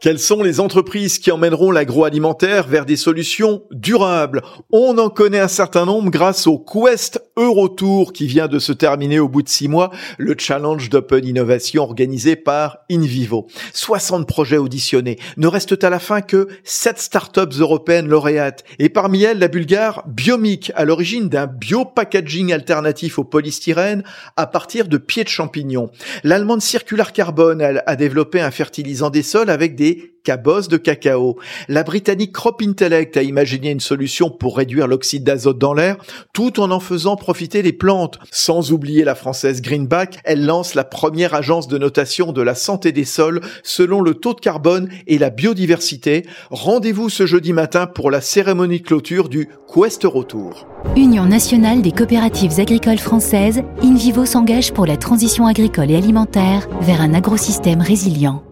Quelles sont les entreprises qui emmèneront l'agroalimentaire vers des solutions durables? On en connaît un certain nombre grâce au Quest Eurotour qui vient de se terminer au bout de six mois, le challenge d'Open Innovation organisé par InVivo. 60 projets auditionnés. Ne restent à la fin que 7 startups européennes lauréates et parmi elles la bulgare Biomic à l'origine d'un biopackaging alternatif au polystyrène à partir de pieds de champignons. L'allemande Circular Carbone elle, a développé un fertilisant des sols avec des de cacao. La britannique Crop Intellect a imaginé une solution pour réduire l'oxyde d'azote dans l'air, tout en en faisant profiter les plantes. Sans oublier la française Greenback, elle lance la première agence de notation de la santé des sols selon le taux de carbone et la biodiversité. Rendez-vous ce jeudi matin pour la cérémonie de clôture du Quest Retour. Union nationale des coopératives agricoles françaises, InVivo s'engage pour la transition agricole et alimentaire vers un agrosystème résilient.